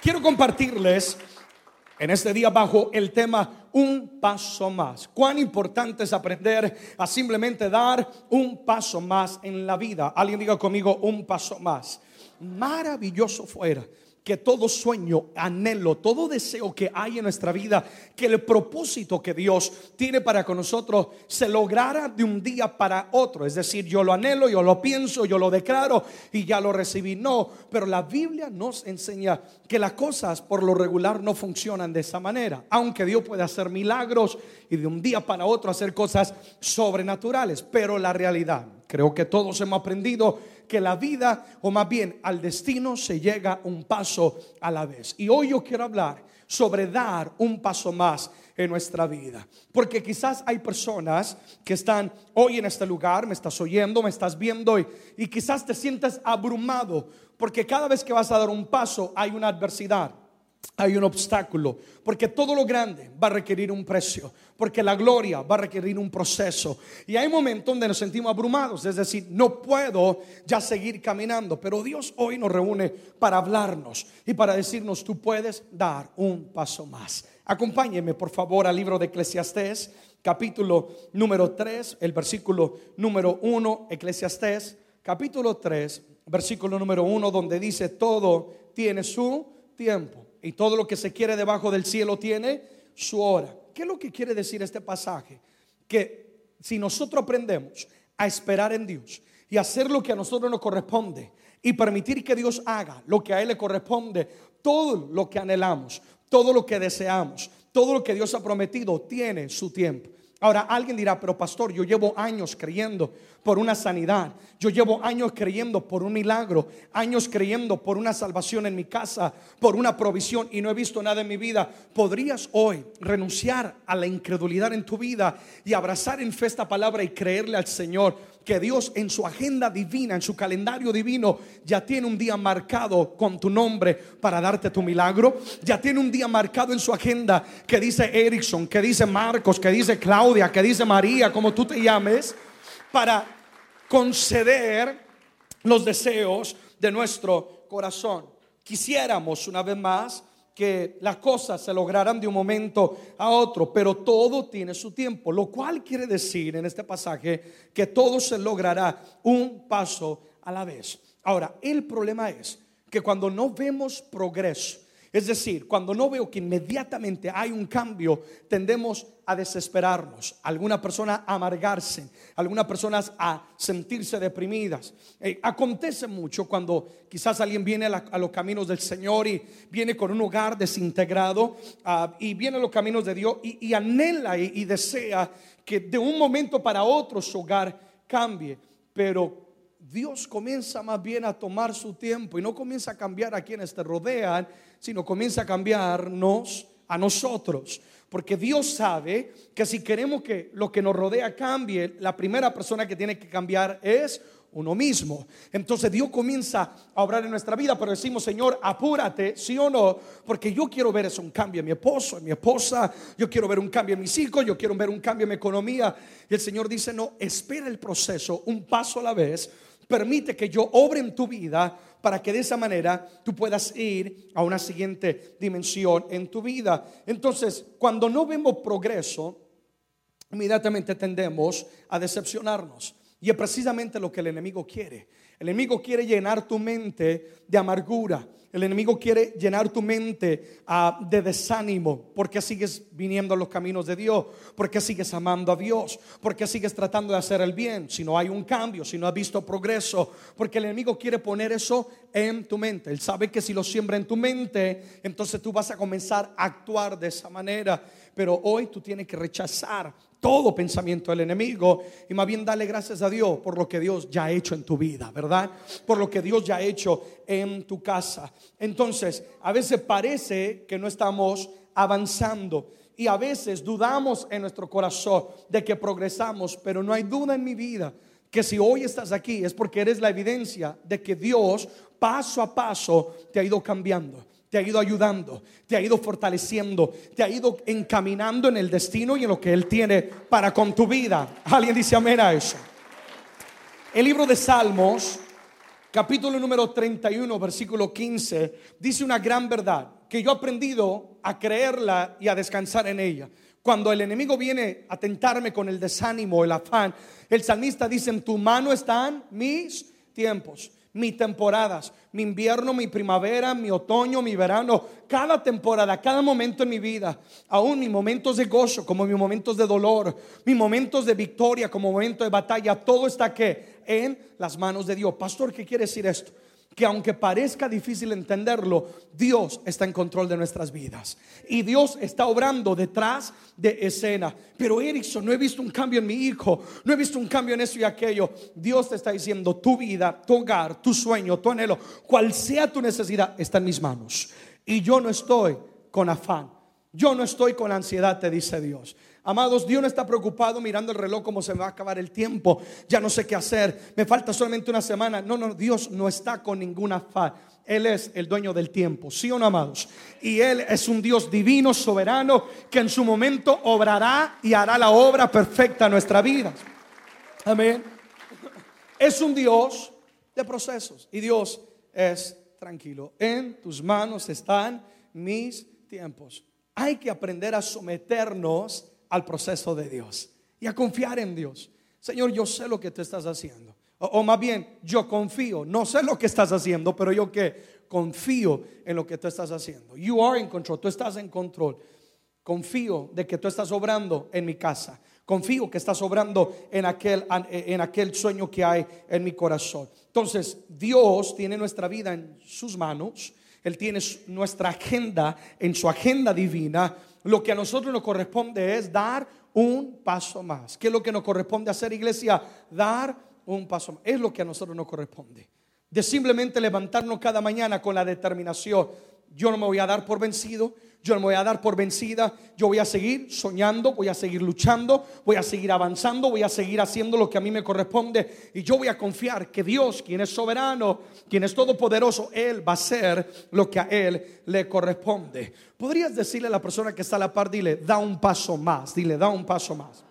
Quiero compartirles en este día bajo el tema un paso más. Cuán importante es aprender a simplemente dar un paso más en la vida. Alguien diga conmigo un paso más. Maravilloso fuera que todo sueño, anhelo, todo deseo que hay en nuestra vida, que el propósito que Dios tiene para con nosotros se lograra de un día para otro. Es decir, yo lo anhelo, yo lo pienso, yo lo declaro y ya lo recibí. No, pero la Biblia nos enseña que las cosas por lo regular no funcionan de esa manera. Aunque Dios puede hacer milagros y de un día para otro hacer cosas sobrenaturales, pero la realidad, creo que todos hemos aprendido que la vida, o más bien al destino, se llega un paso a la vez. Y hoy yo quiero hablar sobre dar un paso más en nuestra vida. Porque quizás hay personas que están hoy en este lugar, me estás oyendo, me estás viendo y, y quizás te sientes abrumado porque cada vez que vas a dar un paso hay una adversidad. Hay un obstáculo, porque todo lo grande va a requerir un precio, porque la gloria va a requerir un proceso. Y hay momentos donde nos sentimos abrumados, es decir, no puedo ya seguir caminando, pero Dios hoy nos reúne para hablarnos y para decirnos, tú puedes dar un paso más. Acompáñeme, por favor, al libro de Eclesiastés, capítulo número 3, el versículo número 1, Eclesiastés, capítulo 3, versículo número 1, donde dice, todo tiene su tiempo y todo lo que se quiere debajo del cielo tiene su hora. ¿Qué es lo que quiere decir este pasaje? Que si nosotros aprendemos a esperar en Dios y hacer lo que a nosotros nos corresponde y permitir que Dios haga lo que a Él le corresponde, todo lo que anhelamos, todo lo que deseamos, todo lo que Dios ha prometido tiene su tiempo. Ahora alguien dirá, pero pastor, yo llevo años creyendo por una sanidad, yo llevo años creyendo por un milagro, años creyendo por una salvación en mi casa, por una provisión y no he visto nada en mi vida. ¿Podrías hoy renunciar a la incredulidad en tu vida y abrazar en fe esta palabra y creerle al Señor? Que Dios en su agenda divina, en su calendario divino, ya tiene un día marcado con tu nombre para darte tu milagro. Ya tiene un día marcado en su agenda que dice Erickson, que dice Marcos, que dice Claudia, que dice María, como tú te llames, para conceder los deseos de nuestro corazón. Quisiéramos una vez más que las cosas se lograran de un momento a otro, pero todo tiene su tiempo, lo cual quiere decir en este pasaje que todo se logrará un paso a la vez. Ahora, el problema es que cuando no vemos progreso, es decir, cuando no veo que inmediatamente hay un cambio, tendemos a desesperarnos, algunas personas a amargarse, algunas personas a sentirse deprimidas. Eh, acontece mucho cuando quizás alguien viene a, los caminos del Señor y viene con un hogar desintegrado ah, y viene a los caminos de Dios y, y anhela y, y desea que de un momento para otro su hogar cambie, pero Dios comienza más bien a tomar su tiempo y no comienza a cambiar a quienes te rodean, sino comienza a cambiarnos a nosotros. Porque Dios sabe que si queremos que lo que nos rodea cambie, la primera persona que tiene que cambiar es uno mismo. Entonces Dios comienza a obrar en nuestra vida, pero decimos, Señor, apúrate, sí o no, porque yo quiero ver eso, un cambio en mi esposo, en mi esposa, yo quiero ver un cambio en mis hijos, yo quiero ver un cambio en mi economía. Y el Señor dice, no, espera el proceso, un paso a la vez, permite que yo obre en tu vida para que de esa manera tú puedas ir a una siguiente dimensión en tu vida. Entonces, cuando no vemos progreso, inmediatamente tendemos a decepcionarnos. Y es precisamente lo que el enemigo quiere. El enemigo quiere llenar tu mente de amargura. El enemigo quiere llenar tu mente ah, de desánimo. ¿Por qué sigues viniendo a los caminos de Dios? ¿Por qué sigues amando a Dios? ¿Por qué sigues tratando de hacer el bien? Si no hay un cambio, si no has visto progreso. Porque el enemigo quiere poner eso en tu mente. Él sabe que si lo siembra en tu mente, entonces tú vas a comenzar a actuar de esa manera. Pero hoy tú tienes que rechazar todo pensamiento del enemigo y más bien darle gracias a Dios por lo que Dios ya ha hecho en tu vida, ¿verdad? Por lo que Dios ya ha hecho en tu casa. Entonces, a veces parece que no estamos avanzando y a veces dudamos en nuestro corazón de que progresamos, pero no hay duda en mi vida que si hoy estás aquí es porque eres la evidencia de que Dios paso a paso te ha ido cambiando te ha ido ayudando, te ha ido fortaleciendo, te ha ido encaminando en el destino y en lo que Él tiene para con tu vida. Alguien dice amén a eso. El libro de Salmos, capítulo número 31, versículo 15, dice una gran verdad que yo he aprendido a creerla y a descansar en ella. Cuando el enemigo viene a tentarme con el desánimo, el afán, el salmista dice, en tu mano están mis tiempos mis temporadas, mi invierno, mi primavera, mi otoño, mi verano, cada temporada, cada momento en mi vida, aún mis momentos de gozo como mis momentos de dolor, mis momentos de victoria como momentos de batalla, todo está que en las manos de Dios. Pastor, ¿qué quiere decir esto? Que aunque parezca difícil entenderlo, Dios está en control de nuestras vidas. Y Dios está obrando detrás de escena. Pero Erickson, no he visto un cambio en mi hijo, no he visto un cambio en eso y aquello. Dios te está diciendo, tu vida, tu hogar, tu sueño, tu anhelo, cual sea tu necesidad, está en mis manos. Y yo no estoy con afán. Yo no estoy con ansiedad, te dice Dios. Amados, Dios no está preocupado mirando el reloj como se me va a acabar el tiempo. Ya no sé qué hacer. Me falta solamente una semana. No, no, Dios no está con ninguna fa. Él es el dueño del tiempo, ¿sí o no, amados? Y Él es un Dios divino, soberano, que en su momento obrará y hará la obra perfecta en nuestra vida. Amén. Es un Dios de procesos y Dios es tranquilo. En tus manos están mis tiempos. Hay que aprender a someternos al proceso de Dios y a confiar en Dios. Señor, yo sé lo que tú estás haciendo. O, más bien, yo confío. No sé lo que estás haciendo, pero yo que confío en lo que tú estás haciendo. You are in control. Tú estás en control. Confío de que tú estás obrando en mi casa. Confío que estás obrando en aquel, en aquel sueño que hay en mi corazón. Entonces, Dios tiene nuestra vida en sus manos. Él tiene nuestra agenda en su agenda divina lo que a nosotros nos corresponde es dar un paso más. ¿Qué es lo que nos corresponde hacer, iglesia? Dar un paso más. Es lo que a nosotros nos corresponde. De simplemente levantarnos cada mañana con la determinación. Yo no me voy a dar por vencido yo no me voy a dar por vencida, yo voy a seguir soñando, voy a seguir luchando, voy a seguir avanzando, voy a seguir haciendo lo que a mí me corresponde y yo voy a confiar que Dios, quien es soberano, quien es todopoderoso, Él va a hacer lo que a Él le corresponde. Podrías decirle a la persona que está a la par, dile, da un paso más, dile, da un paso más.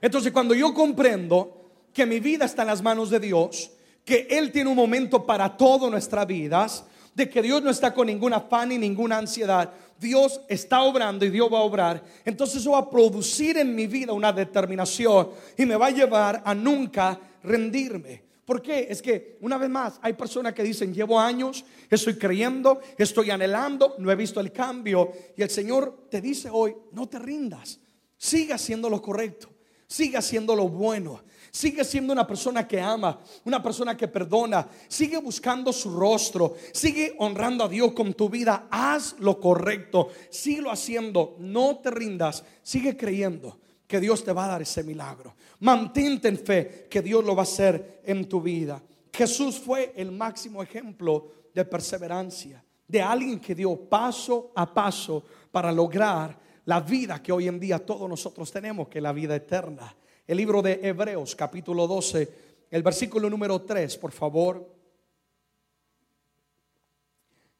Entonces cuando yo comprendo que mi vida está en las manos de Dios, que Él tiene un momento para todas nuestras vidas, de que Dios no está con ninguna afán ni ninguna ansiedad. Dios está obrando y Dios va a obrar. Entonces eso va a producir en mi vida una determinación y me va a llevar a nunca rendirme. ¿Por qué? Es que una vez más hay personas que dicen, llevo años, estoy creyendo, estoy anhelando, no he visto el cambio. Y el Señor te dice hoy, no te rindas, sigue haciendo lo correcto, sigue haciendo lo bueno. Sigue siendo una persona que ama, una persona que perdona. Sigue buscando su rostro. Sigue honrando a Dios con tu vida. Haz lo correcto. Sigue haciendo. No te rindas. Sigue creyendo que Dios te va a dar ese milagro. Mantente en fe que Dios lo va a hacer en tu vida. Jesús fue el máximo ejemplo de perseverancia, de alguien que dio paso a paso para lograr la vida que hoy en día todos nosotros tenemos, que es la vida eterna. El libro de Hebreos, capítulo 12, el versículo número 3, por favor.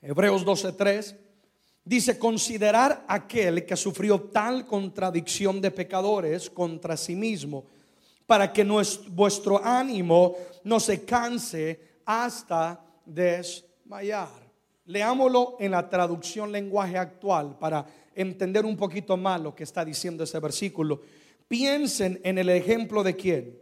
Hebreos 12, 3. Dice, considerar aquel que sufrió tal contradicción de pecadores contra sí mismo, para que vuestro ánimo no se canse hasta desmayar. Leámoslo en la traducción lenguaje actual para entender un poquito más lo que está diciendo ese versículo. Piensen en el ejemplo de quién?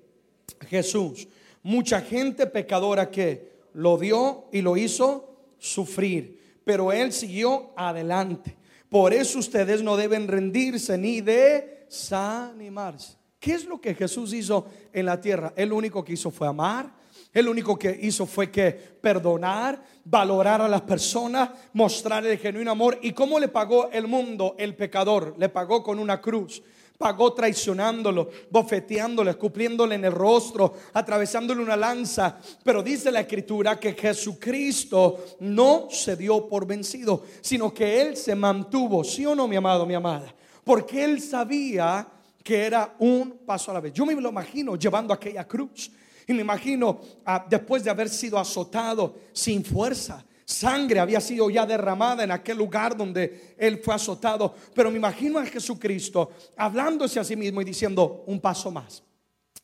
Jesús. Mucha gente pecadora que lo dio y lo hizo sufrir, pero él siguió adelante. Por eso ustedes no deben rendirse ni desanimarse. ¿Qué es lo que Jesús hizo en la tierra? Lo único que hizo fue amar. Lo único que hizo fue que perdonar, valorar a las personas, mostrar el genuino amor. ¿Y cómo le pagó el mundo el pecador? Le pagó con una cruz pagó traicionándolo, bofeteándolo, escupiéndole en el rostro, atravesándole una lanza. Pero dice la escritura que Jesucristo no se dio por vencido, sino que Él se mantuvo, sí o no, mi amado, mi amada, porque Él sabía que era un paso a la vez. Yo me lo imagino llevando aquella cruz. Y me imagino ah, después de haber sido azotado sin fuerza, Sangre había sido ya derramada en aquel lugar donde él fue azotado. Pero me imagino a Jesucristo hablándose a sí mismo y diciendo, un paso más.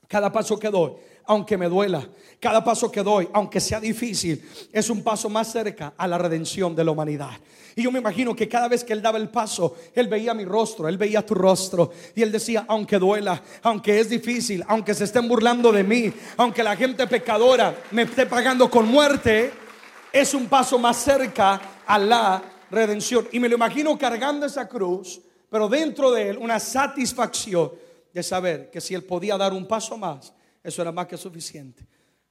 Cada paso que doy, aunque me duela, cada paso que doy, aunque sea difícil, es un paso más cerca a la redención de la humanidad. Y yo me imagino que cada vez que él daba el paso, él veía mi rostro, él veía tu rostro. Y él decía, aunque duela, aunque es difícil, aunque se estén burlando de mí, aunque la gente pecadora me esté pagando con muerte, es un paso más cerca a la redención. Y me lo imagino cargando esa cruz, pero dentro de él una satisfacción de saber que si él podía dar un paso más, eso era más que suficiente.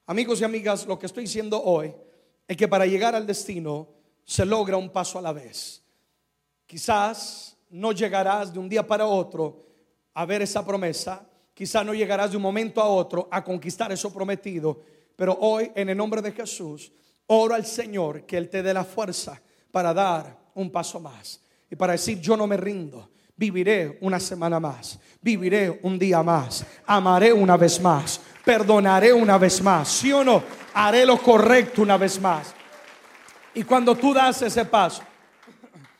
Amigos y amigas, lo que estoy diciendo hoy es que para llegar al destino se logra un paso a la vez. Quizás no llegarás de un día para otro a ver esa promesa, quizás no llegarás de un momento a otro a conquistar eso prometido, pero hoy en el nombre de Jesús oro al Señor que Él te dé la fuerza para dar un paso más y para decir yo no me rindo, Viviré una semana más, viviré un día más, amaré una vez más, perdonaré una vez más, sí o no, haré lo correcto una vez más. Y cuando tú das ese paso,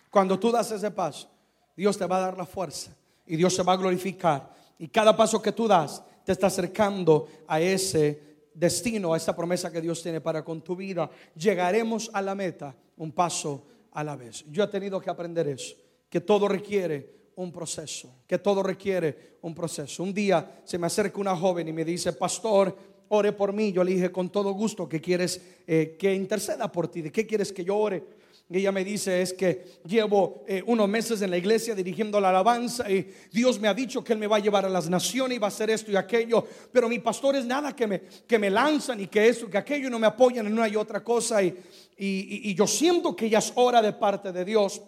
cuando tú das ese paso, Dios te va a dar la fuerza y Dios se va a glorificar. Y cada paso que tú das te está acercando a ese destino, a esa promesa que Dios tiene para con tu vida. Llegaremos a la meta un paso a la vez. Yo he tenido que aprender eso, que todo requiere un proceso, que todo requiere un proceso. Un día se me acerca una joven y me dice, pastor, ore por mí. Yo le dije, con todo gusto, que quieres eh, que interceda por ti? ¿De qué quieres que yo ore? Ella me dice, es que llevo eh, unos meses en la iglesia dirigiendo la alabanza y Dios me ha dicho que Él me va a llevar a las naciones y va a hacer esto y aquello, pero mi pastor es nada que me, que me lanzan y que esto, que aquello no me apoyan en una y otra cosa y, y, y yo siento que ya es hora de parte de Dios.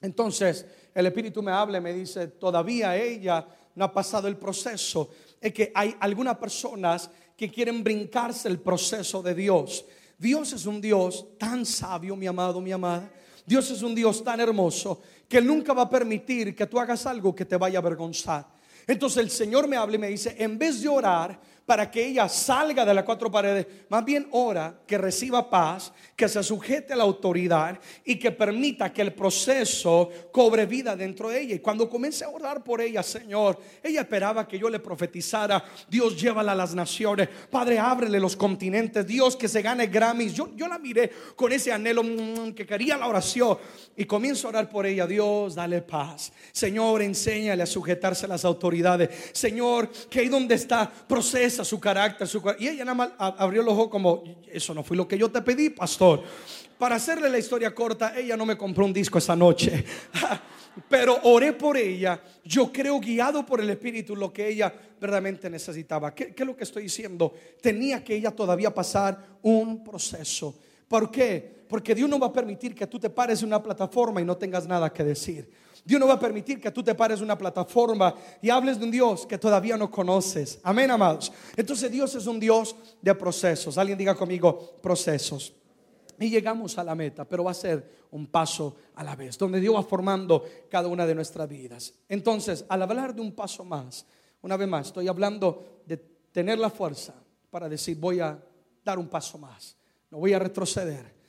Entonces, el Espíritu me habla y me dice, todavía ella no ha pasado el proceso. Es que hay algunas personas que quieren brincarse el proceso de Dios. Dios es un Dios tan sabio, mi amado, mi amada. Dios es un Dios tan hermoso que Él nunca va a permitir que tú hagas algo que te vaya a avergonzar. Entonces el Señor me habla y me dice, en vez de orar para que ella salga de las cuatro paredes. Más bien ora que reciba paz, que se sujete a la autoridad y que permita que el proceso cobre vida dentro de ella. Y cuando comencé a orar por ella, Señor, ella esperaba que yo le profetizara, Dios llévala a las naciones, Padre, ábrele los continentes, Dios que se gane Grammys. Yo, yo la miré con ese anhelo mm, que quería la oración y comienzo a orar por ella, Dios, dale paz. Señor, enséñale a sujetarse a las autoridades. Señor, que ahí donde está, procesa su carácter, su Y ella nada más abrió los ojos como, eso no fue lo que yo te pedí, pastor. Para hacerle la historia corta, ella no me compró un disco esa noche. Pero oré por ella. Yo creo guiado por el Espíritu lo que ella verdaderamente necesitaba. ¿Qué, ¿Qué, lo que estoy diciendo? Tenía que ella todavía pasar un proceso. ¿Por qué? Porque Dios no va a permitir que tú te pares en una plataforma y no tengas nada que decir. Dios no va a permitir que tú te pares una plataforma y hables de un Dios que todavía no conoces. Amén, amados. Entonces Dios es un Dios de procesos. Alguien diga conmigo, procesos. Y llegamos a la meta, pero va a ser un paso a la vez, donde Dios va formando cada una de nuestras vidas. Entonces, al hablar de un paso más, una vez más, estoy hablando de tener la fuerza para decir, voy a dar un paso más, no voy a retroceder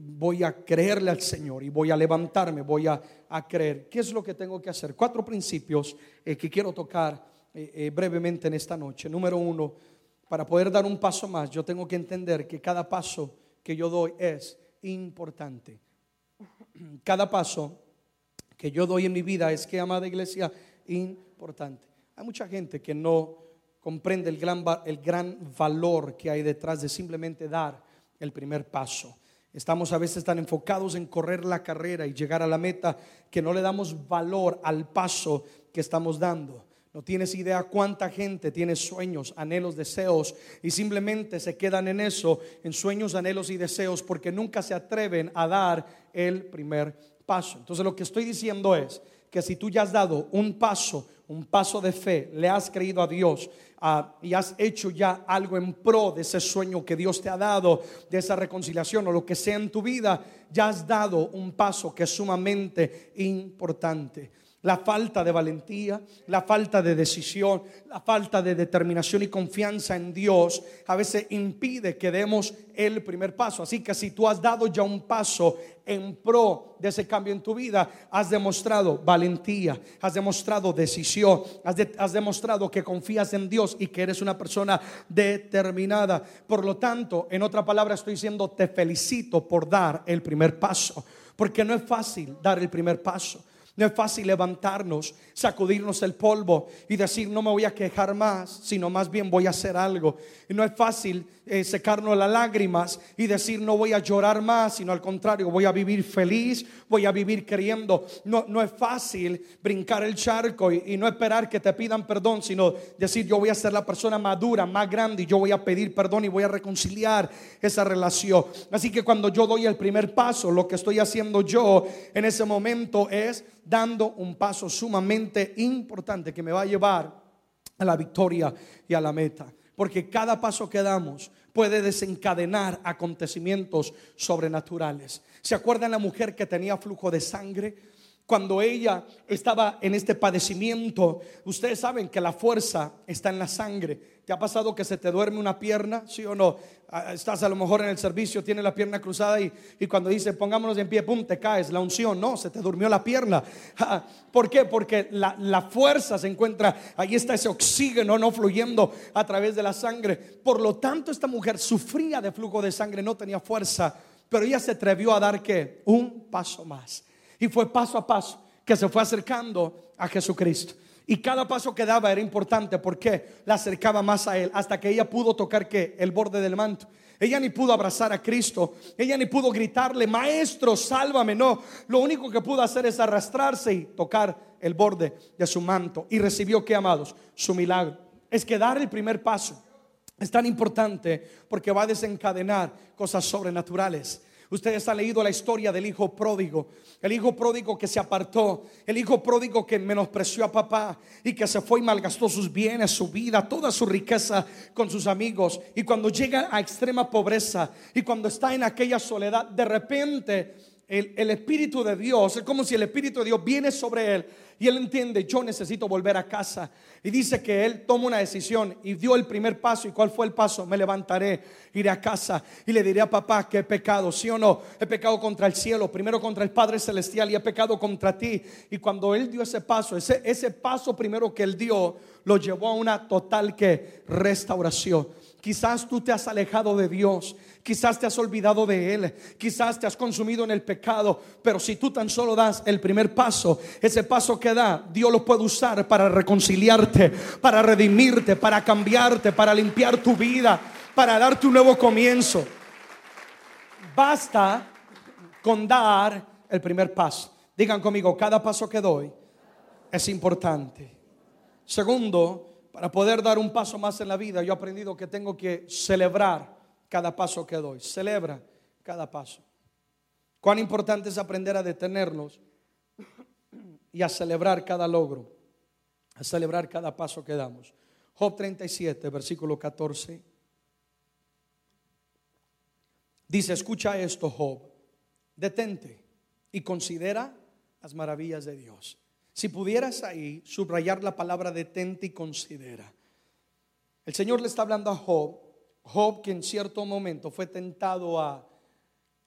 voy a creerle al Señor y voy a levantarme, voy a, creer. ¿Qué es lo que tengo que hacer? Cuatro principios eh, que quiero tocar eh, eh, brevemente en esta noche. Número uno, para poder dar un paso más, yo tengo que entender que cada paso que yo doy es importante. Cada paso que yo doy en mi vida es que, amada iglesia, importante. Hay mucha gente que no comprende el gran, el gran valor que hay detrás de simplemente dar el primer paso. Estamos a veces tan enfocados en correr la carrera y llegar a la meta que no le damos valor al paso que estamos dando. No tienes idea cuánta gente tiene sueños, anhelos, deseos y simplemente se quedan en eso, en sueños, anhelos y deseos porque nunca se atreven a dar el primer paso. Entonces lo que estoy diciendo es que si tú ya has dado un paso, un paso de fe, le has creído a Dios ah, y has hecho ya algo en pro de ese sueño que Dios te ha dado, de esa reconciliación o lo que sea en tu vida, ya has dado un paso que es sumamente importante. La falta de valentía, la falta de decisión, la falta de determinación y confianza en Dios a veces impide que demos el primer paso. Así que si tú has dado ya un paso en pro de ese cambio en tu vida, has demostrado valentía, has demostrado decisión, has, demostrado que confías en Dios y que eres una persona determinada. Por lo tanto, en otra palabra estoy diciendo, te felicito por dar el primer paso, porque no es fácil dar el primer paso. No es fácil levantarnos, sacudirnos el polvo y decir no me voy a quejar más, sino más bien voy a hacer algo. Y no es fácil eh, secarnos las lágrimas y decir no voy a llorar más, sino al contrario, voy a vivir feliz, voy a vivir queriendo. No, no es fácil brincar el charco y no esperar que te pidan perdón, sino decir yo voy a ser la persona madura, más grande y yo voy a pedir perdón y voy a reconciliar esa relación. Así que cuando yo doy el primer paso, lo que estoy haciendo yo en ese momento es dando un paso sumamente importante que me va a llevar a la victoria y a la meta. Porque cada paso que damos puede desencadenar acontecimientos sobrenaturales. ¿Se acuerdan la mujer que tenía flujo de sangre? Cuando ella estaba en este padecimiento, ustedes saben que la fuerza está en la sangre. ¿Te ha pasado que se te duerme una pierna? ¿Sí o no? Ah, estás a lo mejor en el servicio, tienes la pierna cruzada y, cuando dice pongámonos en pie, pum, te caes. La unción, no, se te durmió la pierna. ¿Por qué? Porque la, la fuerza se encuentra, ahí está ese oxígeno no fluyendo a través de la sangre. Por lo tanto, esta mujer sufría de flujo de sangre, no tenía fuerza, pero ella se atrevió a dar que un paso más. Y fue paso a paso que se fue acercando a Jesucristo. Y cada paso que daba era importante porque la acercaba más a Él hasta que ella pudo tocar que el borde del manto. Ella ni pudo abrazar a Cristo, ella ni pudo gritarle, maestro, sálvame. No, lo único que pudo hacer es arrastrarse y tocar el borde de su manto. Y recibió, que amados, su milagro. Es que dar el primer paso es tan importante porque va a desencadenar cosas sobrenaturales. Ustedes han leído la historia del hijo pródigo, el hijo pródigo que se apartó, el hijo pródigo que menospreció a papá y que se fue y malgastó sus bienes, su vida, toda su riqueza con sus amigos. Y cuando llega a extrema pobreza y cuando está en aquella soledad, de repente el, el Espíritu de Dios, es como si el Espíritu de Dios viene sobre él y él entiende, yo necesito volver a casa. Y dice que él toma una decisión y dio el primer paso. ¿Y cuál fue el paso? Me levantaré, iré a casa y le diré a papá que he pecado, sí o no. He pecado contra el cielo, primero contra el Padre Celestial y he pecado contra ti. Y cuando él dio ese paso, ese, ese paso primero que él dio, lo llevó a una total que restauración. Quizás tú te has alejado de Dios, quizás te has olvidado de Él, quizás te has consumido en el pecado, pero si tú tan solo das el primer paso, ese paso que da, Dios lo puede usar para reconciliarte, para redimirte, para cambiarte, para limpiar tu vida, para darte un nuevo comienzo. Basta con dar el primer paso. Digan conmigo, cada paso que doy es importante. Segundo, para poder dar un paso más en la vida, yo he aprendido que tengo que celebrar cada paso que doy. Celebra cada paso. Cuán importante es aprender a detenernos y a celebrar cada logro, a celebrar cada paso que damos. Job 37, versículo 14. Dice, escucha esto, Job, detente y considera las maravillas de Dios. Si pudieras ahí subrayar la palabra detente y considera. El Señor le está hablando a Job, Job que en cierto momento fue tentado a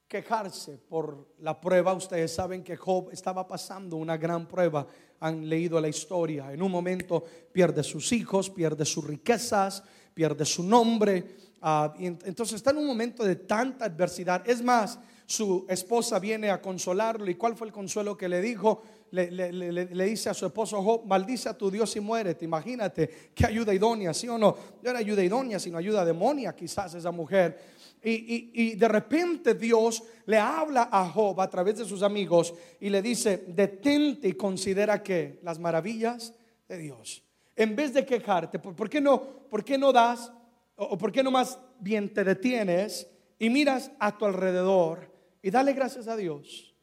quejarse por la prueba. Ustedes saben que Job estaba pasando una gran prueba. Han leído la historia. En un momento pierde sus hijos, pierde sus riquezas, pierde su nombre. Ah, entonces está en un momento de tanta adversidad. Es más, su esposa viene a consolarlo. ¿Y cuál fue el consuelo que le dijo? Le, dice a su esposo Job, maldice a tu Dios y muérete. Imagínate qué ayuda idónea, ¿sí o no? No era ayuda idónea, sino ayuda demonia quizás esa mujer. Y, de repente Dios le habla a Job a través de sus amigos y le dice, detente y considera que las maravillas de Dios. En vez de quejarte, ¿por qué no, por qué no das o por qué no más bien te detienes y miras a tu alrededor y dale gracias a Dios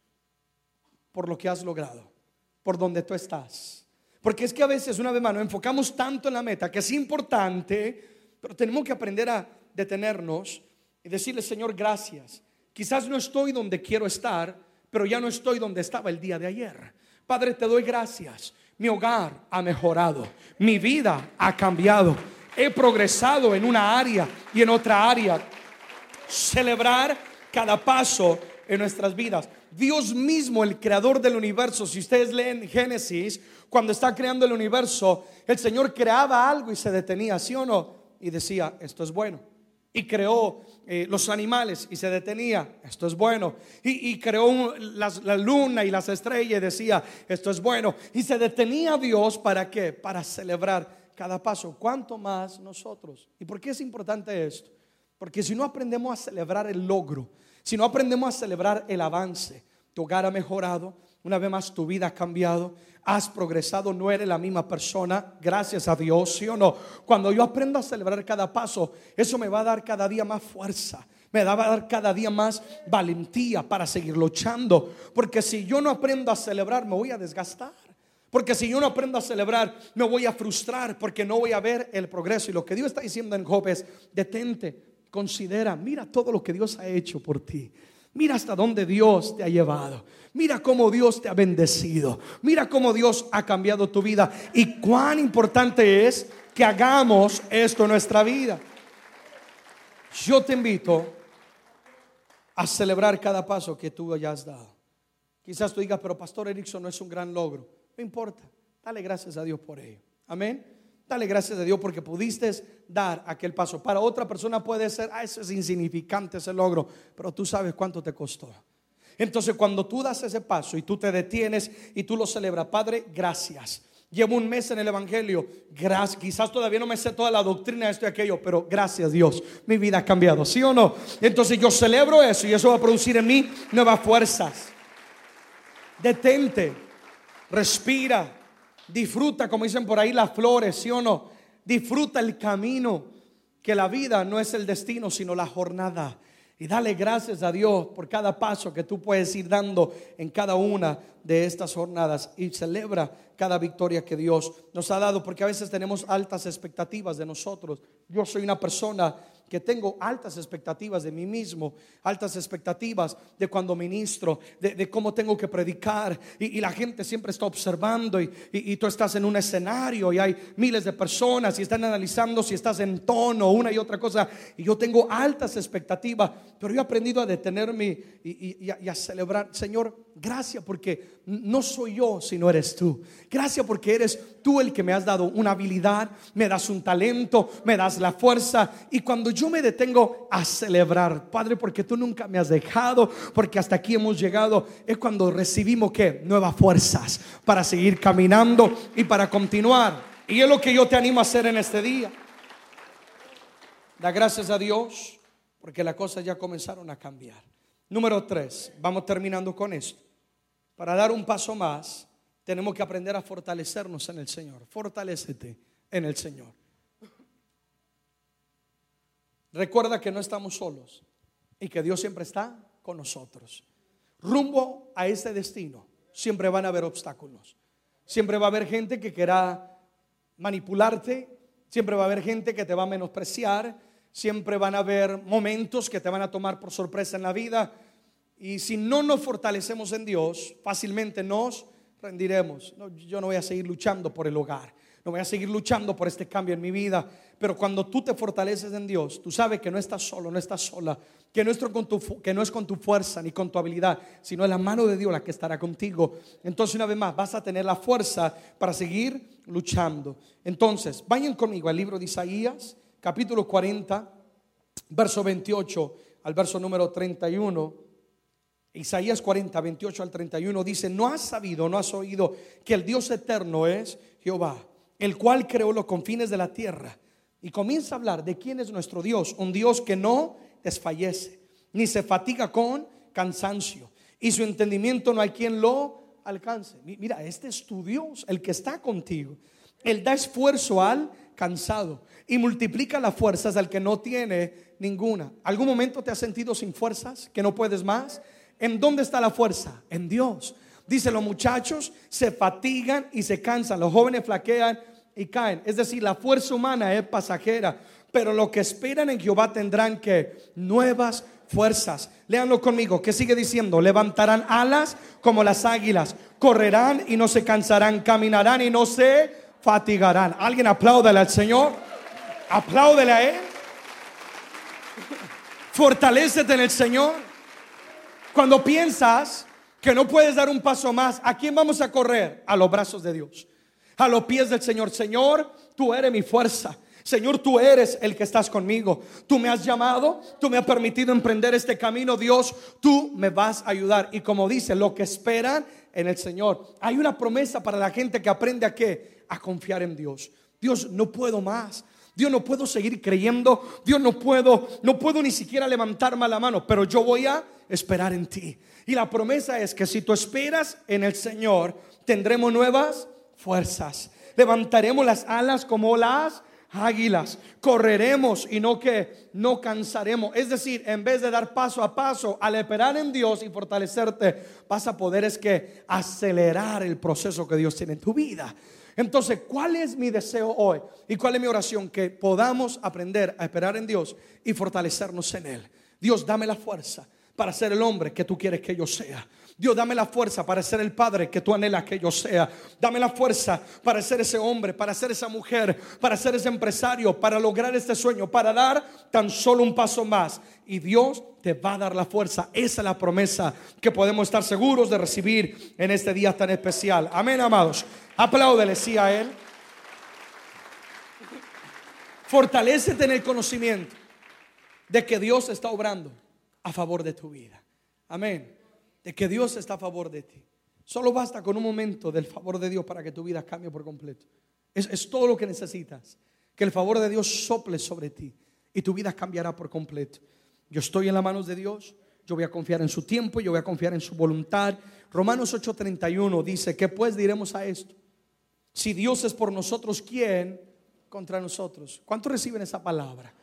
por lo que has logrado? Por donde tú estás. Porque es que a veces, una vez más, nos enfocamos tanto en la meta que es importante, pero tenemos que aprender a detenernos y decirle, Señor, gracias. Quizás no estoy donde quiero estar, pero ya no estoy donde estaba el día de ayer. Padre, te doy gracias. Mi hogar ha mejorado, mi vida ha cambiado, he progresado en una área y en otra área. Celebrar cada paso en nuestras vidas. Dios mismo, el creador del universo, si ustedes leen Génesis, cuando está creando el universo, el Señor creaba algo y se detenía, ¿sí o no? Y decía, esto es bueno. Y creó eh, los animales y se detenía, esto es bueno. Y, creó la luna y las estrellas y decía, esto es bueno. Y se detenía Dios para qué? Para celebrar cada paso. ¿Cuánto más nosotros? ¿Y por qué es importante esto? Porque si no aprendemos a celebrar el logro, si no aprendemos a celebrar el avance, tu hogar ha mejorado, una vez más tu vida ha cambiado, has progresado, no eres la misma persona, gracias a Dios, ¿sí o no? Cuando yo aprendo a celebrar cada paso, eso me va a dar cada día más fuerza, me va a dar cada día más valentía para seguir luchando, porque si yo no aprendo a celebrar, me voy a desgastar. Porque si yo no aprendo a celebrar, me voy a frustrar porque no voy a ver el progreso. Y lo que Dios está diciendo en Job es, detente, Considera, mira todo lo que Dios ha hecho por ti. Mira hasta dónde Dios te ha llevado. Mira cómo Dios te ha bendecido. Mira cómo Dios ha cambiado tu vida. Y cuán importante es que hagamos esto en nuestra vida. Yo te invito a celebrar cada paso que tú hayas dado. Quizás tú digas, pero Pastor Erickson no es un gran logro. No importa. Dale gracias a Dios por ello. Amén. Dale gracias a Dios porque pudiste dar aquel paso. Para otra persona puede ser, ah, eso es insignificante ese logro, pero tú sabes cuánto te costó. Entonces cuando tú das ese paso y tú te detienes y tú lo celebras, Padre, gracias. Llevo un mes en el Evangelio, gracias. Quizás todavía no me sé toda la doctrina de esto y aquello, pero gracias Dios, mi vida ha cambiado, ¿sí o no? Entonces yo celebro eso y eso va a producir en mí nuevas fuerzas. Detente, respira, Disfruta, como dicen por ahí, las flores, ¿sí o no? Disfruta el camino, que la vida no es el destino, sino la jornada. Y dale gracias a Dios por cada paso que tú puedes ir dando en cada una de estas jornadas. Y celebra cada victoria que Dios nos ha dado, porque a veces tenemos altas expectativas de nosotros. Yo soy una persona que tengo altas expectativas de mí mismo, altas expectativas de cuando ministro, de, cómo tengo que predicar. Y, la gente siempre está observando y, tú estás en un escenario y hay miles de personas y están analizando si estás en tono, una y otra cosa. Y yo tengo altas expectativas, pero yo he aprendido a detenerme y, a, celebrar, Señor, gracias porque no soy yo, sino eres tú. Gracias porque eres tú el que me has dado una habilidad, me das un talento, me das la fuerza. Y cuando yo yo me detengo a celebrar, Padre, porque tú nunca me has dejado, porque hasta aquí hemos llegado, es cuando recibimos que nuevas fuerzas para seguir caminando y para continuar. Y es lo que yo te animo a hacer en este día. Da gracias a Dios porque las cosas ya comenzaron a cambiar. Número tres, vamos terminando con esto. Para dar un paso más, tenemos que aprender a fortalecernos en el Señor. Fortalecete en el Señor. Recuerda que no estamos solos y que Dios siempre está con nosotros. Rumbo a ese destino siempre van a haber obstáculos. Siempre va a haber gente que quiera manipularte, siempre va a haber gente que te va a menospreciar, siempre van a haber momentos que te van a tomar por sorpresa en la vida. Y si no nos fortalecemos en Dios, fácilmente nos rendiremos. yo no voy a seguir luchando por el hogar no voy a seguir luchando por este cambio en mi vida. Pero cuando tú te fortaleces en Dios, tú sabes que no estás solo, no estás sola, que no, es con tu, que no es con tu fuerza ni con tu habilidad, sino es la mano de Dios la que estará contigo. Entonces, una vez más, vas a tener la fuerza para seguir luchando. Entonces, vayan conmigo al libro de Isaías, capítulo 40, verso 28 al verso número 31. Isaías 40, 28 al 31 dice, no has sabido, no has oído que el Dios eterno es Jehová el cual creó los confines de la tierra. Y comienza a hablar de quién es nuestro Dios, un Dios que no desfallece, ni se fatiga con cansancio, y su entendimiento no hay quien lo alcance. Mira, este es tu Dios, el que está contigo. Él da esfuerzo al cansado y multiplica las fuerzas al que no tiene ninguna. ¿Algún momento te has sentido sin fuerzas, que no puedes más? ¿En dónde está la fuerza? En Dios. Dice, los muchachos se fatigan y se cansan, los jóvenes flaquean y caen. Es decir, la fuerza humana es pasajera, pero lo que esperan en Jehová tendrán que nuevas fuerzas. Léanlo conmigo. ¿Qué sigue diciendo? Levantarán alas como las águilas. Correrán y no se cansarán. Caminarán y no se fatigarán. ¿Alguien apláudale al Señor? Apláudele a Él. Fortalécete en el Señor. Cuando piensas que no puedes dar un paso más, ¿a quién vamos a correr? A los brazos de Dios. A los pies del Señor. Señor, tú eres mi fuerza. Señor, tú eres el que estás conmigo. Tú me has llamado, tú me has permitido emprender este camino, Dios, tú me vas a ayudar. Y como dice, lo que esperan en el Señor. Hay una promesa para la gente que aprende a qué? A confiar en Dios. Dios, no puedo más. Dios no puedo seguir creyendo. Dios no puedo, no puedo ni siquiera levantarme la mano, pero yo voy a esperar en ti. Y la promesa es que si tú esperas en el Señor, tendremos nuevas fuerzas. Levantaremos las alas como las águilas, correremos y no que no cansaremos. Es decir, en vez de dar paso a paso, al esperar en Dios y fortalecerte, vas a poder es que acelerar el proceso que Dios tiene en tu vida. Entonces, ¿cuál es mi deseo hoy? ¿Y cuál es mi oración? Que podamos aprender a esperar en Dios y fortalecernos en Él. Dios, dame la fuerza para ser el hombre que tú quieres que yo sea. Dios, dame la fuerza para ser el padre que tú anhelas que yo sea. Dame la fuerza para ser ese hombre, para ser esa mujer, para ser ese empresario, para lograr este sueño, para dar tan solo un paso más. Y Dios te va a dar la fuerza. Esa es la promesa que podemos estar seguros de recibir en este día tan especial. Amén, amados. Apláudele, sí, a Él. Fortalécete en el conocimiento de que Dios está obrando a favor de tu vida. Amén. De que Dios está a favor de ti. Solo basta con un momento del favor de Dios para que tu vida cambie por completo. Es, es todo lo que necesitas. Que el favor de Dios sople sobre ti y tu vida cambiará por completo. Yo estoy en las manos de Dios. Yo voy a confiar en su tiempo, yo voy a confiar en su voluntad. Romanos 8:31 dice, ¿qué pues diremos a esto? Si Dios es por nosotros, ¿quién contra nosotros? ¿Cuántos reciben esa palabra?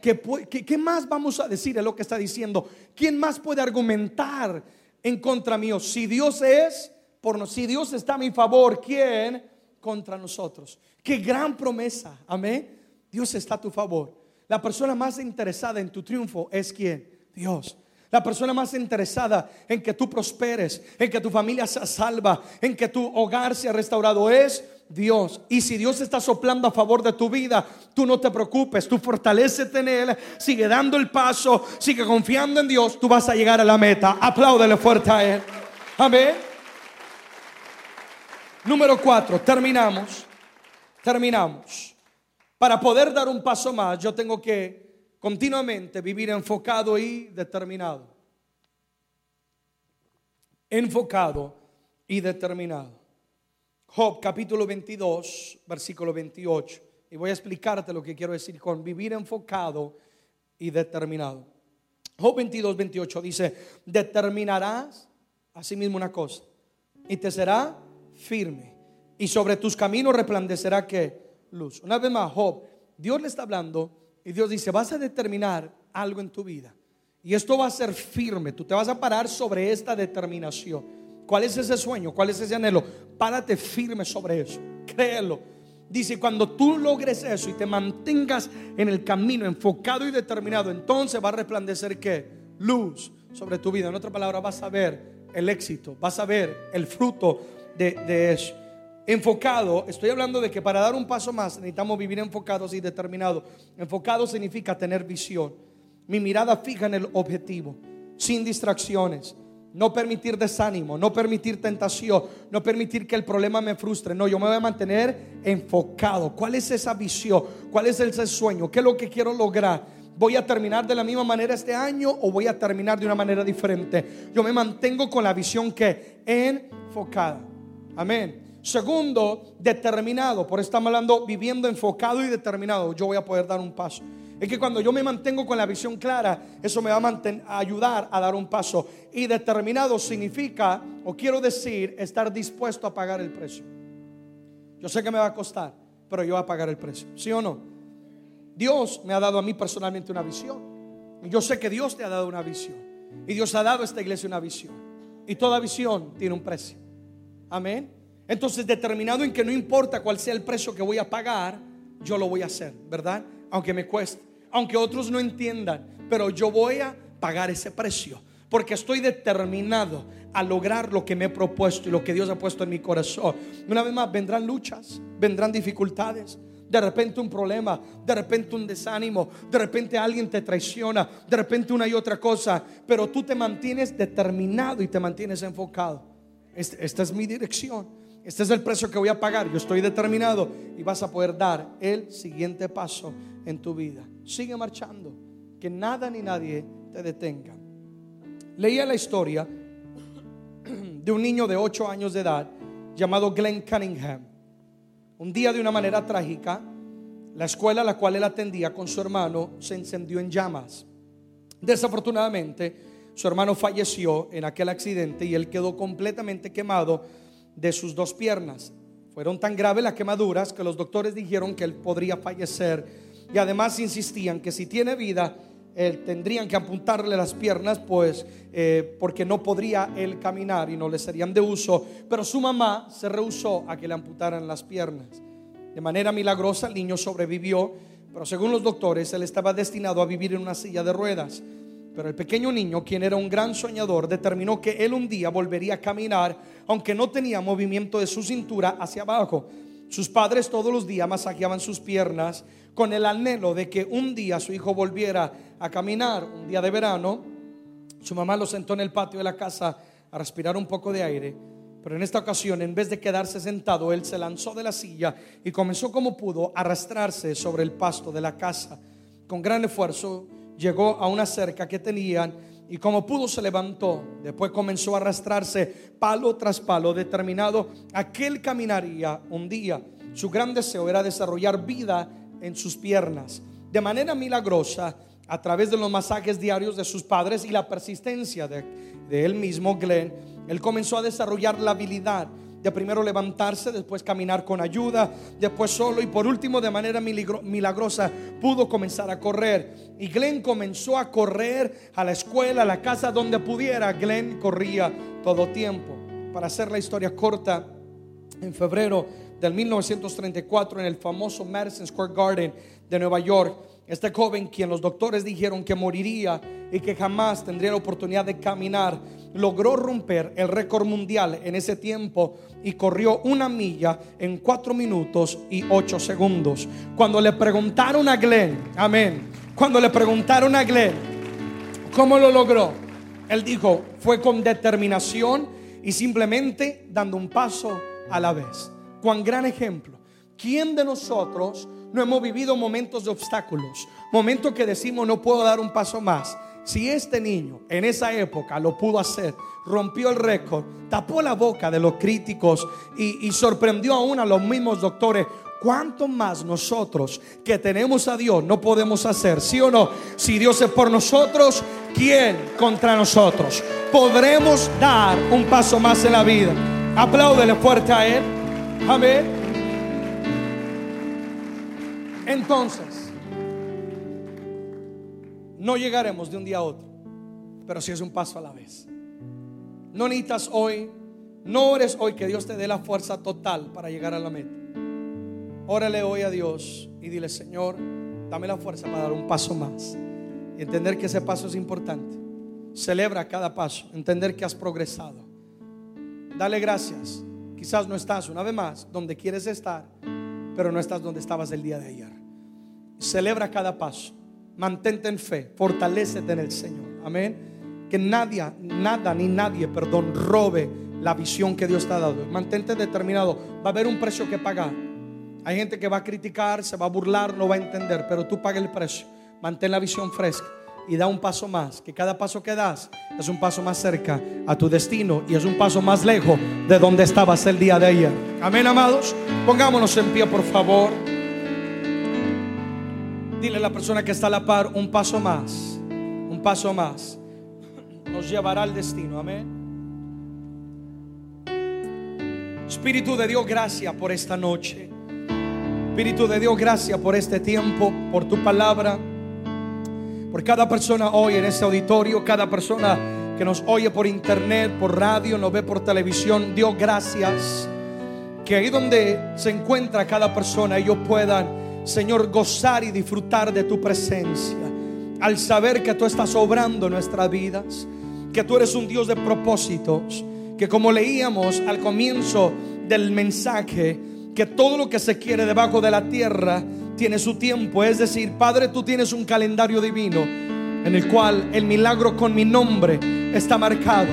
¿Qué, más vamos a decir? Es lo que está diciendo. ¿Quién más puede argumentar en contra mío? Si Dios es por nosotros, si Dios está a mi favor, ¿quién contra nosotros? Qué gran promesa. Amén. Dios está a tu favor. La persona más interesada en tu triunfo es quién? Dios. La persona más interesada en que tú prosperes, en que tu familia sea salva, en que tu hogar sea restaurado es Dios. Y si Dios está soplando a favor de tu vida, tú no te preocupes, tú fortalecete en Él, sigue dando el paso, sigue confiando en Dios, tú vas a llegar a la meta. Apláudele fuerte a Él. Amén. Número cuatro, terminamos. Terminamos. Para poder dar un paso más, yo tengo que continuamente vivir enfocado y determinado. Enfocado y determinado. Job capítulo 22, versículo 28. Y voy a explicarte lo que quiero decir con vivir enfocado y determinado. Job 22, 28 dice, determinarás asimismo una cosa y te será firme y sobre tus caminos resplandecerá que luz. Una vez más, Job, Dios le está hablando y Dios dice, vas a determinar algo en tu vida y esto va a ser firme, tú te vas a parar sobre esta determinación. ¿Cuál es ese sueño? ¿Cuál es ese anhelo? Párate firme sobre eso. Créelo. Dice, cuando tú logres eso y te mantengas en el camino enfocado y determinado, entonces va a resplandecer qué? Luz sobre tu vida. En otra palabra, vas a ver el éxito, vas a ver el fruto de, de eso. Enfocado, estoy hablando de que para dar un paso más necesitamos vivir enfocados y determinados. Enfocado significa tener visión. Mi mirada fija en el objetivo, sin distracciones no permitir desánimo, no permitir tentación, no permitir que el problema me frustre. No, yo me voy a mantener enfocado. ¿Cuál es esa visión? ¿Cuál es ese sueño? ¿Qué es lo que quiero lograr? ¿Voy a terminar de la misma manera este año o voy a terminar de una manera diferente? Yo me mantengo con la visión que enfocada. Amén. Segundo, determinado. Por estamos hablando viviendo enfocado y determinado. Yo voy a poder dar un paso. Es que cuando yo me mantengo con la visión clara, eso me va a, ayudar a dar un paso. Y determinado significa, o quiero decir, estar dispuesto a pagar el precio. Yo sé que me va a costar, pero yo voy a pagar el precio. ¿Sí o no? Dios me ha dado a mí personalmente una visión. Yo sé que Dios te ha dado una visión. Y Dios ha dado a esta iglesia una visión. Y toda visión tiene un precio. Amén. Entonces, determinado en que no importa cuál sea el precio que voy a pagar, yo lo voy a hacer, ¿verdad? Aunque me cueste aunque otros no entiendan, pero yo voy a pagar ese precio. Porque estoy determinado a lograr lo que me he propuesto y lo que Dios ha puesto en mi corazón. Una vez más, vendrán luchas, vendrán dificultades. De repente un problema, de repente un desánimo, de repente alguien te traiciona, de repente una y otra cosa, pero tú te mantienes determinado y te mantienes enfocado. Esta es mi dirección, este es el precio que voy a pagar, yo estoy determinado y vas a poder dar el siguiente paso en tu vida. Sigue marchando, que nada ni nadie te detenga. Leía la historia de un niño de 8 años de edad llamado Glenn Cunningham. Un día de una manera trágica, la escuela a la cual él atendía con su hermano se encendió en llamas. Desafortunadamente, su hermano falleció en aquel accidente y él quedó completamente quemado de sus dos piernas. Fueron tan graves las quemaduras que los doctores dijeron que él podría fallecer y además insistían que si tiene vida, él, tendrían que apuntarle las piernas, pues eh, porque no podría él caminar y no le serían de uso. Pero su mamá se rehusó a que le amputaran las piernas. De manera milagrosa el niño sobrevivió, pero según los doctores él estaba destinado a vivir en una silla de ruedas. Pero el pequeño niño, quien era un gran soñador, determinó que él un día volvería a caminar, aunque no tenía movimiento de su cintura hacia abajo. Sus padres todos los días masajeaban sus piernas con el anhelo de que un día su hijo volviera a caminar, un día de verano. Su mamá lo sentó en el patio de la casa a respirar un poco de aire. Pero en esta ocasión, en vez de quedarse sentado, él se lanzó de la silla y comenzó como pudo a arrastrarse sobre el pasto de la casa. Con gran esfuerzo llegó a una cerca que tenían y como pudo se levantó. Después comenzó a arrastrarse palo tras palo, determinado a que caminaría un día. Su gran deseo era desarrollar vida en sus piernas. De manera milagrosa, a través de los masajes diarios de sus padres y la persistencia de, él mismo, Glenn, él comenzó a desarrollar la habilidad primero levantarse, después caminar con ayuda, después solo y por último de manera milagrosa pudo comenzar a correr. Y Glenn comenzó a correr a la escuela, a la casa donde pudiera. Glenn corría todo tiempo. Para hacer la historia corta, en febrero del 1934 en el famoso Madison Square Garden de Nueva York. Este joven, quien los doctores dijeron que moriría y que jamás tendría la oportunidad de caminar, logró romper el récord mundial en ese tiempo y corrió una milla en cuatro minutos y ocho segundos. Cuando le preguntaron a Glenn, amén, cuando le preguntaron a Glenn cómo lo logró, él dijo, fue con determinación y simplemente dando un paso a la vez. Cuán gran ejemplo. ¿Quién de nosotros no hemos vivido momentos de obstáculos? Momentos que decimos no puedo dar un paso más. Si este niño en esa época lo pudo hacer, rompió el récord, tapó la boca de los críticos y, sorprendió aún a los mismos doctores, ¿Cuánto más nosotros que tenemos a Dios no podemos hacer? ¿Sí o no? Si Dios es por nosotros, ¿quién contra nosotros? Podremos dar un paso más en la vida. Apláudele fuerte a Él. Amén. Entonces, no llegaremos de un día a otro, pero si es un paso a la vez. No necesitas hoy, no ores hoy que Dios te dé la fuerza total para llegar a la meta. Órale hoy a Dios y dile, Señor, dame la fuerza para dar un paso más. Y entender que ese paso es importante. Celebra cada paso, entender que has progresado. Dale gracias Quizás no estás una vez más donde quieres estar, pero no estás donde estabas el día de ayer. Celebra cada paso. Mantente en fe. Fortalécete en el Señor. Amén. Que nadie, nada ni nadie, perdón, robe la visión que Dios te ha dado. Mantente determinado. Va a haber un precio que pagar. Hay gente que va a criticar, se va a burlar, no va a entender, pero tú paga el precio. Mantén la visión fresca y da un paso más, que cada paso que das es un paso más cerca a tu destino y es un paso más lejos de donde estabas el día de ayer. Amén, amados. Pongámonos en pie, por favor. Dile a la persona que está a la par un paso más, un paso más. Nos llevará al destino. Amén. Espíritu de Dios, gracias por esta noche. Espíritu de Dios, gracias por este tiempo, por tu palabra por cada persona hoy en este auditorio, cada persona que nos oye por internet, por radio, nos ve por televisión. Dios, gracias. Que ahí donde se encuentra cada persona, ellos puedan, Señor, gozar y disfrutar de tu presencia. al saber que tú estás obrando en nuestras vidas, que tú eres un Dios de propósitos, que como leíamos al comienzo del mensaje, que todo lo que se quiere debajo de la tierra tiene su tiempo. Es decir, Padre, tú tienes un calendario divino en el cual el milagro con mi nombre está marcado.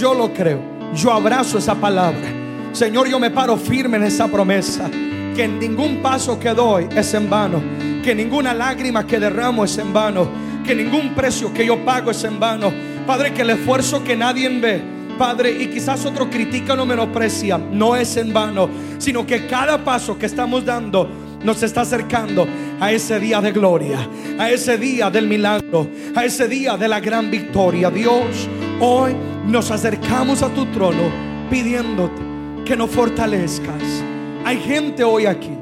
Yo lo creo, yo abrazo esa palabra. Señor, yo me paro firme en esa promesa. Que ningún paso que doy es en vano. Que ninguna lágrima que derramo es en vano. Que ningún precio que yo pago es en vano. Padre, que el esfuerzo que nadie ve Padre, y quizás otro critica o no menosprecia, no es en vano, sino que cada paso que estamos dando nos está acercando a ese día de gloria, a ese día del milagro, a ese día de la gran victoria. Dios, hoy nos acercamos a tu trono pidiéndote que nos fortalezcas. Hay gente hoy aquí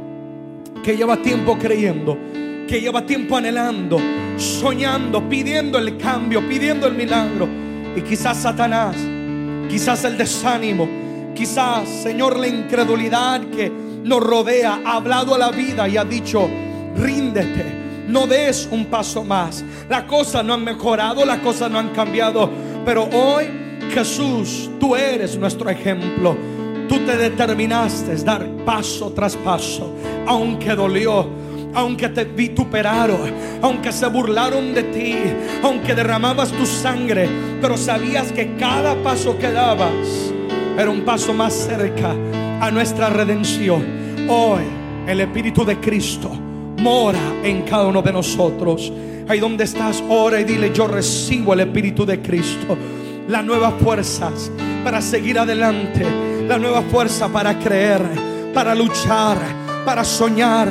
que lleva tiempo creyendo, que lleva tiempo anhelando, soñando, pidiendo el cambio, pidiendo el milagro. Y quizás Satanás quizás el desánimo, quizás, Señor, la incredulidad que nos rodea, ha hablado a la vida y ha dicho, ríndete, no des un paso más. Las cosas no han mejorado, las cosas no han cambiado, pero hoy, Jesús, tú eres nuestro ejemplo. Te determinaste dar paso tras paso, aunque dolió, aunque te vituperaron, aunque se burlaron de ti, aunque derramabas tu sangre, pero sabías que cada paso que dabas era un paso más cerca a nuestra redención. Hoy el Espíritu de Cristo mora en cada uno de nosotros. Ahí donde estás, ora y dile, yo recibo el Espíritu de Cristo. Las nuevas fuerzas para seguir adelante. La nueva fuerza para creer, para luchar, para soñar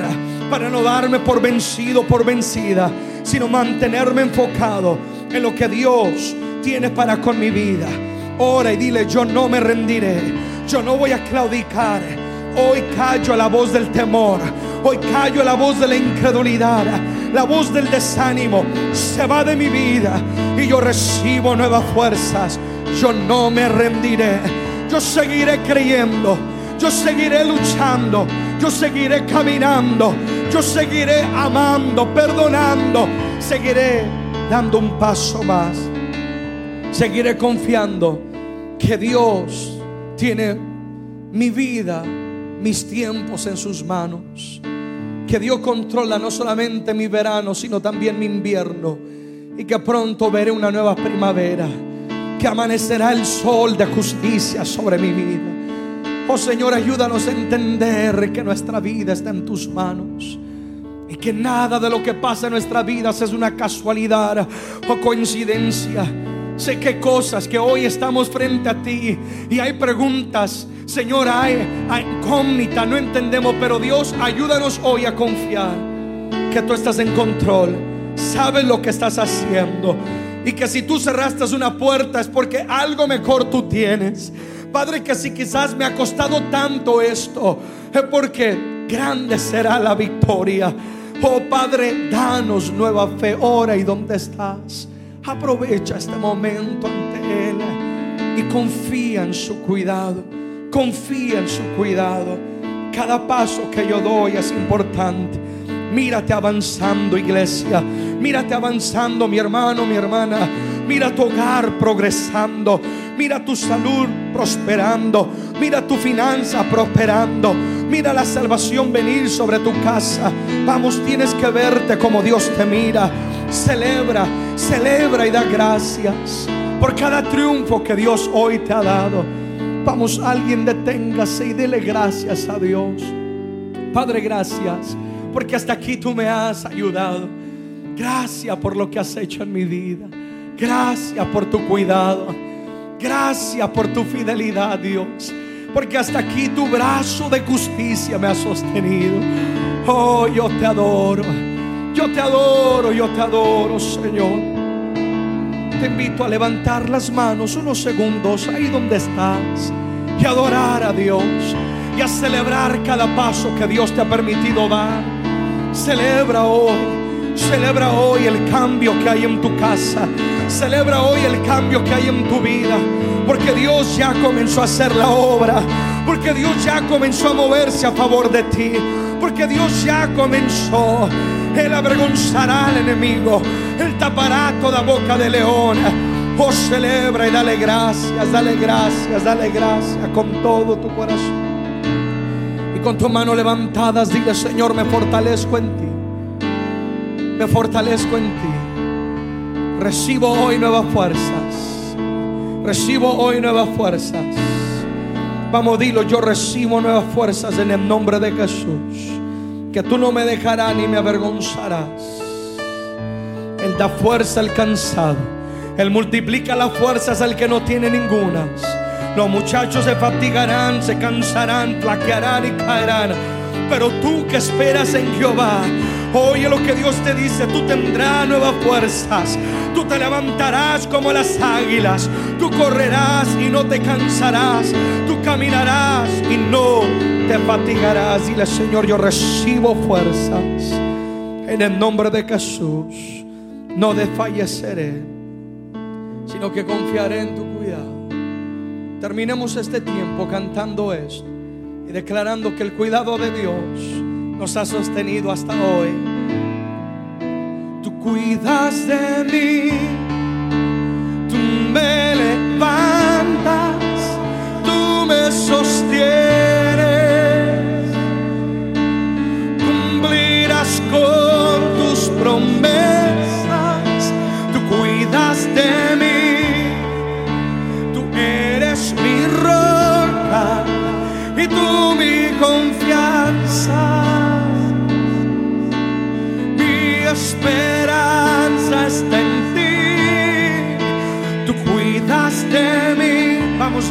para no darme por vencido, por vencida, sino mantenerme enfocado en lo que Dios tiene para con mi vida. Ora y dile, yo no me rendiré, yo no voy a claudicar. Hoy callo a la voz del temor, hoy callo a la voz de la incredulidad, la voz del desánimo se va de mi vida y yo recibo nuevas fuerzas. Yo no me rendiré, yo seguiré creyendo, yo seguiré luchando, yo seguiré caminando, yo seguiré amando, perdonando, seguiré dando un paso más. Seguiré confiando que Dios tiene mi vida, mis tiempos en sus manos. Que Dios controla no solamente mi verano, sino también mi invierno. Y que pronto veré una nueva primavera. Que amanecerá el sol de justicia sobre mi vida. Oh Señor, ayúdanos a entender que nuestra vida está en tus manos. Y que nada de lo que pasa en nuestra vida es una casualidad o coincidencia. Sé que cosas que hoy estamos frente a ti y hay preguntas, Señor, hay, hay incógnita, no entendemos, pero Dios, ayúdanos hoy a confiar que tú estás en control, sabes lo que estás haciendo y que si tú cerraste una puerta es porque algo mejor tú tienes. Padre, que si quizás me ha costado tanto esto, es porque grande será la victoria. Oh Padre, danos nueva fe. Ora y donde estás. Aprovecha este momento ante Él y confía en su cuidado. Confía en su cuidado. Cada paso que yo doy es importante. Mírate avanzando, iglesia. Mírate avanzando, mi hermano, mi hermana. Mira tu hogar progresando. Mira tu salud prosperando. Mira tu finanza prosperando. Mira la salvación venir sobre tu casa. Vamos, tienes que verte como Dios te mira. Celebra, celebra y da gracias por cada triunfo que Dios hoy te ha dado. Vamos, alguien deténgase y dele gracias a Dios. Padre, gracias porque hasta aquí tú me has ayudado. Gracias por lo que has hecho en mi vida. Gracias por tu cuidado. Gracias por tu fidelidad, Dios. Porque hasta aquí tu brazo de justicia me ha sostenido. Oh, yo te adoro. Yo te adoro, yo te adoro, Señor. Te invito a levantar las manos unos segundos ahí donde estás y adorar a Dios y a celebrar cada paso que Dios te ha permitido dar. Celebra hoy, celebra hoy el cambio que hay en tu casa. Celebra hoy el cambio que hay en tu vida. Porque Dios ya comenzó a hacer la obra. Porque Dios ya comenzó a moverse a favor de ti. Porque Dios ya comenzó Él avergonzará al enemigo. Él tapará toda boca de león. Oh, celebra y dale gracias, dale gracias, dale gracias con todo tu corazón. Y con tu mano levantadas, dile, Señor, me fortalezco en ti. Me fortalezco en ti. Recibo hoy nuevas fuerzas. Recibo hoy nuevas fuerzas. Vamos, dilo, yo recibo nuevas fuerzas en el nombre de Jesús. Que tú no me dejarás ni me avergonzarás. Él da fuerza al cansado. Él multiplica las fuerzas al que no tiene ninguna. Los muchachos se fatigarán, se cansarán, flaquearán y caerán. Pero tú que esperas en Jehová, Oye lo que Dios te dice, tú tendrás nuevas fuerzas, tú te levantarás como las águilas, tú correrás y no te cansarás, tú caminarás y no te fatigarás. Dile Señor, yo recibo fuerzas en el nombre de Jesús, no desfalleceré, sino que confiaré en tu cuidado. Terminemos este tiempo cantando esto y declarando que el cuidado de Dios nos ha sostenido hasta hoy. Tú cuidas de mí,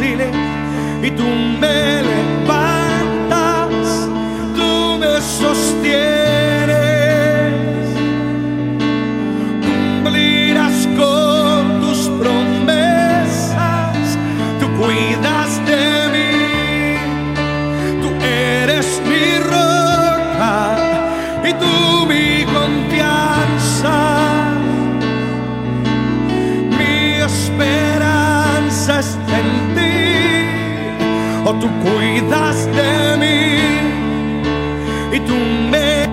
y tú me levantas, tú me sostienes. Tú cuidas de mí y tú me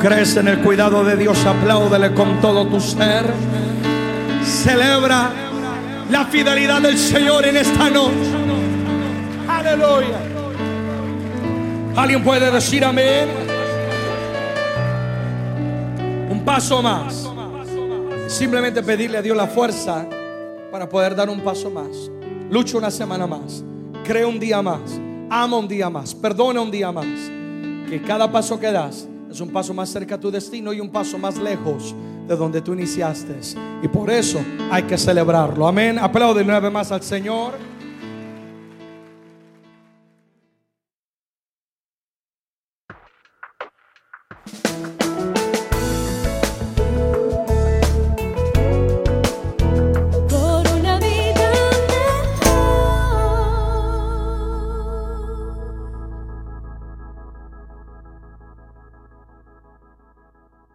crees en el cuidado de Dios, apláudele con todo tu ser. Celebra la fidelidad del Señor en esta noche. Aleluya. ¿Alguien puede decir amén? Un paso más. Simplemente pedirle a Dios la fuerza para poder dar un paso más. Lucha una semana más. Cree un día más. Ama un día más. Perdona un día más. Que cada paso que das es un paso más cerca a tu destino y un paso más lejos de donde tú iniciaste. Y por eso hay que celebrarlo. Amén. Aplaude una vez más al Señor.